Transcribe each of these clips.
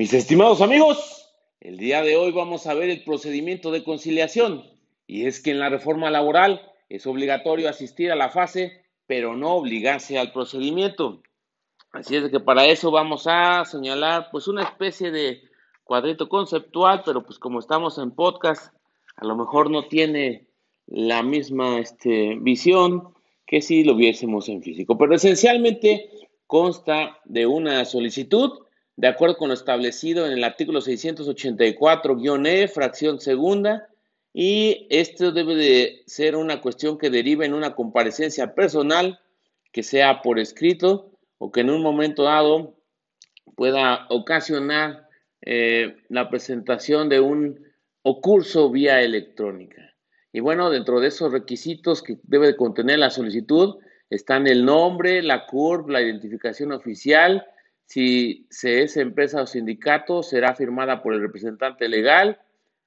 Mis estimados amigos, el día de hoy vamos a ver el procedimiento de conciliación. Y es que en la reforma laboral es obligatorio asistir a la fase, pero no obligarse al procedimiento. Así es que para eso vamos a señalar pues una especie de cuadrito conceptual, pero pues como estamos en podcast, a lo mejor no tiene la misma este, visión que si lo viésemos en físico. Pero esencialmente consta de una solicitud de acuerdo con lo establecido en el artículo 684-E, fracción segunda, y esto debe de ser una cuestión que derive en una comparecencia personal, que sea por escrito o que en un momento dado pueda ocasionar eh, la presentación de un o curso vía electrónica. Y bueno, dentro de esos requisitos que debe de contener la solicitud están el nombre, la CURP, la identificación oficial, si se es empresa o sindicato, será firmada por el representante legal.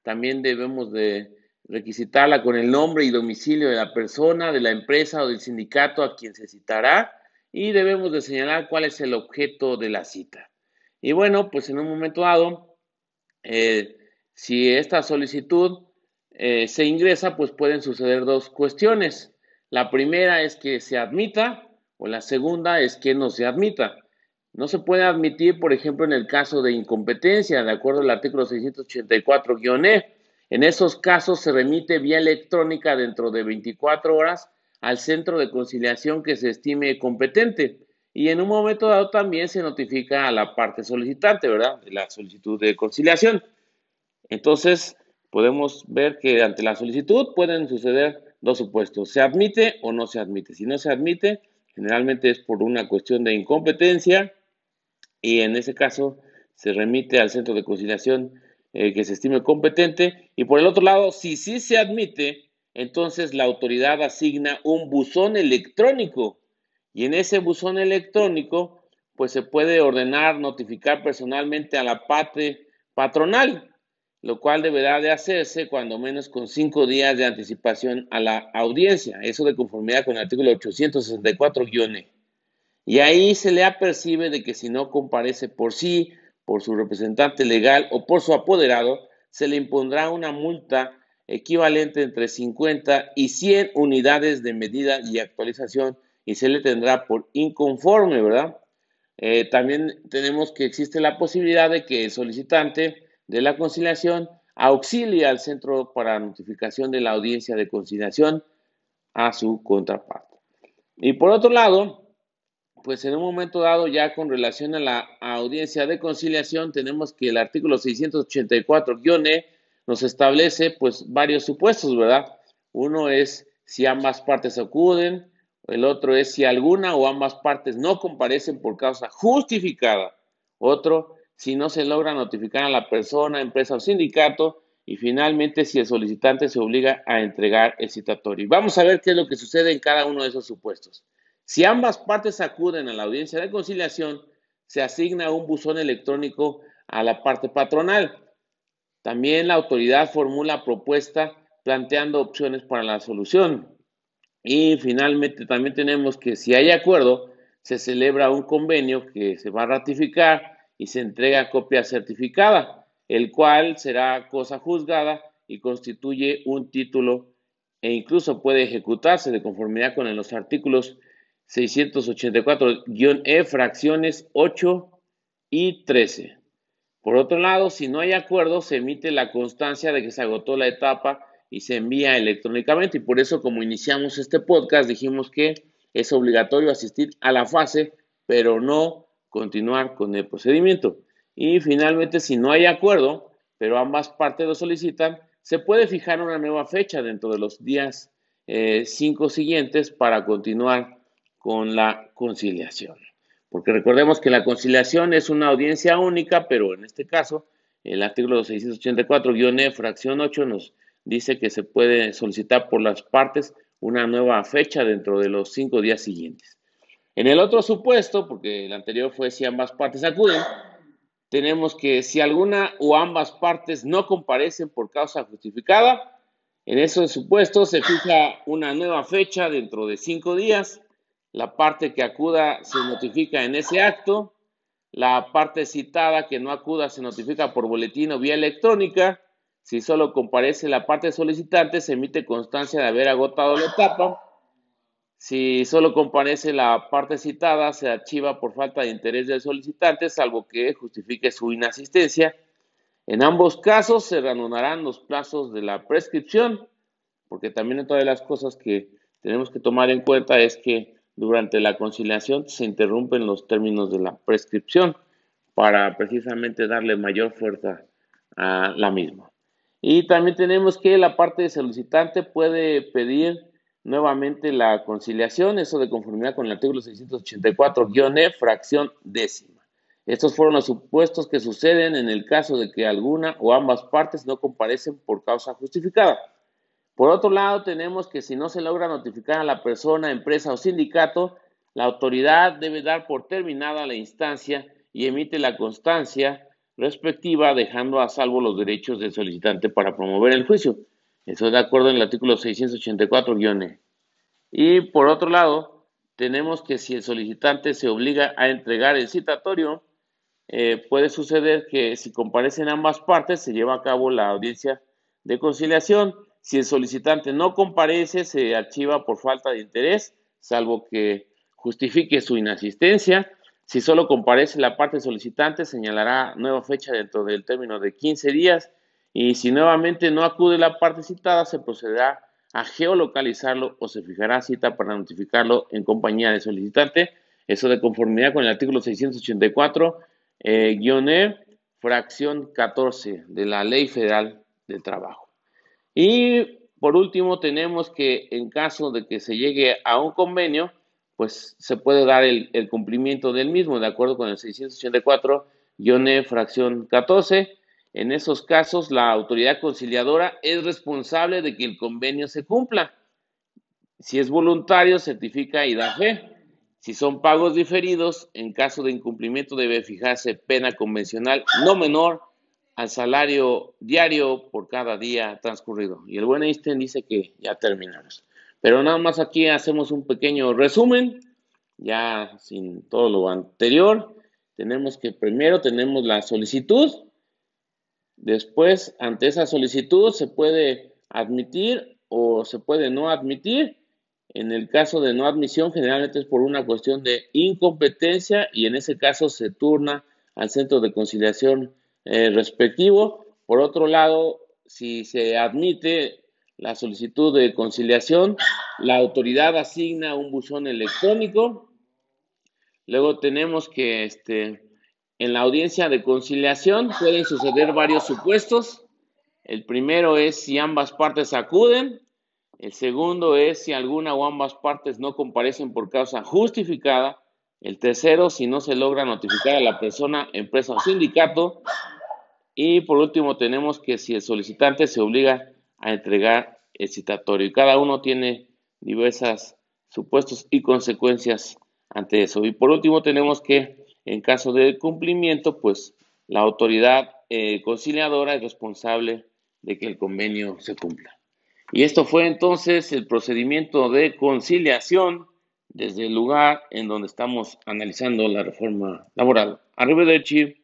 También debemos de requisitarla con el nombre y domicilio de la persona, de la empresa o del sindicato a quien se citará y debemos de señalar cuál es el objeto de la cita. Y bueno, pues en un momento dado, eh, si esta solicitud eh, se ingresa, pues pueden suceder dos cuestiones. La primera es que se admita o la segunda es que no se admita. No se puede admitir, por ejemplo, en el caso de incompetencia, de acuerdo al artículo 684-E. En esos casos se remite vía electrónica dentro de 24 horas al centro de conciliación que se estime competente. Y en un momento dado también se notifica a la parte solicitante, ¿verdad? De la solicitud de conciliación. Entonces, podemos ver que ante la solicitud pueden suceder dos supuestos. Se admite o no se admite. Si no se admite, generalmente es por una cuestión de incompetencia y en ese caso se remite al centro de conciliación eh, que se estime competente. Y por el otro lado, si sí se admite, entonces la autoridad asigna un buzón electrónico y en ese buzón electrónico pues se puede ordenar notificar personalmente a la parte patronal, lo cual deberá de hacerse cuando menos con cinco días de anticipación a la audiencia, eso de conformidad con el artículo 864-E. Y ahí se le apercibe de que si no comparece por sí, por su representante legal o por su apoderado, se le impondrá una multa equivalente entre 50 y 100 unidades de medida y actualización y se le tendrá por inconforme, ¿verdad? Eh, también tenemos que existe la posibilidad de que el solicitante de la conciliación auxilie al centro para notificación de la audiencia de conciliación a su contraparte. Y por otro lado, pues en un momento dado ya con relación a la audiencia de conciliación tenemos que el artículo 684-E nos establece pues varios supuestos, ¿verdad? Uno es si ambas partes acuden, el otro es si alguna o ambas partes no comparecen por causa justificada, otro si no se logra notificar a la persona, empresa o sindicato y finalmente si el solicitante se obliga a entregar el citatorio. Vamos a ver qué es lo que sucede en cada uno de esos supuestos. Si ambas partes acuden a la audiencia de conciliación, se asigna un buzón electrónico a la parte patronal. También la autoridad formula propuesta planteando opciones para la solución. Y finalmente también tenemos que si hay acuerdo, se celebra un convenio que se va a ratificar y se entrega copia certificada, el cual será cosa juzgada y constituye un título e incluso puede ejecutarse de conformidad con los artículos 684-E, fracciones 8 y 13. Por otro lado, si no hay acuerdo, se emite la constancia de que se agotó la etapa y se envía electrónicamente. Y por eso, como iniciamos este podcast, dijimos que es obligatorio asistir a la fase, pero no continuar con el procedimiento. Y finalmente, si no hay acuerdo, pero ambas partes lo solicitan, se puede fijar una nueva fecha dentro de los días 5 eh, siguientes para continuar con la conciliación. Porque recordemos que la conciliación es una audiencia única, pero en este caso, el artículo 684-E, fracción 8, nos dice que se puede solicitar por las partes una nueva fecha dentro de los cinco días siguientes. En el otro supuesto, porque el anterior fue si ambas partes acuden, tenemos que si alguna o ambas partes no comparecen por causa justificada, en esos supuestos se fija una nueva fecha dentro de cinco días la parte que acuda se notifica en ese acto, la parte citada que no acuda se notifica por boletín o vía electrónica. Si solo comparece la parte solicitante, se emite constancia de haber agotado la etapa. Si solo comparece la parte citada, se archiva por falta de interés del solicitante, salvo que justifique su inasistencia. En ambos casos se reanudarán los plazos de la prescripción, porque también otra de las cosas que tenemos que tomar en cuenta es que durante la conciliación se interrumpen los términos de la prescripción para precisamente darle mayor fuerza a la misma. Y también tenemos que la parte solicitante puede pedir nuevamente la conciliación, eso de conformidad con el artículo 684-E, fracción décima. Estos fueron los supuestos que suceden en el caso de que alguna o ambas partes no comparecen por causa justificada. Por otro lado, tenemos que si no se logra notificar a la persona, empresa o sindicato, la autoridad debe dar por terminada la instancia y emite la constancia respectiva, dejando a salvo los derechos del solicitante para promover el juicio. Eso de acuerdo en el artículo 684-E. Y por otro lado, tenemos que si el solicitante se obliga a entregar el citatorio, eh, puede suceder que si comparecen ambas partes, se lleva a cabo la audiencia de conciliación si el solicitante no comparece, se archiva por falta de interés, salvo que justifique su inasistencia. Si solo comparece la parte solicitante, señalará nueva fecha dentro del término de 15 días. Y si nuevamente no acude la parte citada, se procederá a geolocalizarlo o se fijará cita para notificarlo en compañía del solicitante. Eso de conformidad con el artículo 684, eh, E, fracción 14 de la Ley Federal del Trabajo. Y por último, tenemos que en caso de que se llegue a un convenio, pues se puede dar el, cumplimiento del mismo, de acuerdo con el 684, E, fracción 14. En esos casos, la autoridad conciliadora es responsable de que el convenio se cumpla. Si es voluntario, certifica y da fe. Si son pagos diferidos, en caso de incumplimiento debe fijarse pena convencional no menor al salario diario por cada día transcurrido. Y el buen Einstein dice que ya terminamos. Pero nada más aquí hacemos un pequeño resumen, ya sin todo lo anterior. Tenemos que primero tenemos la solicitud, después ante esa solicitud se puede admitir o se puede no admitir. En el caso de no admisión, generalmente es por una cuestión de incompetencia y en ese caso se turna al centro de conciliación eh, respectivo. Por otro lado, si se admite la solicitud de conciliación, la autoridad asigna un buzón electrónico. Luego tenemos que este, en la audiencia de conciliación pueden suceder varios supuestos. El primero es si ambas partes acuden. El segundo es si alguna o ambas partes no comparecen por causa justificada. El tercero, si no se logra notificar a la persona, empresa o sindicato. Y por último, tenemos que si el solicitante se obliga a entregar el citatorio. Y cada uno tiene diversas supuestos y consecuencias ante eso. Y por último, tenemos que, en caso de cumplimiento, pues la autoridad eh, conciliadora es responsable de que el convenio se cumpla. Y esto fue entonces el procedimiento de conciliación desde el lugar en donde estamos analizando la reforma laboral. Arriba de Chip.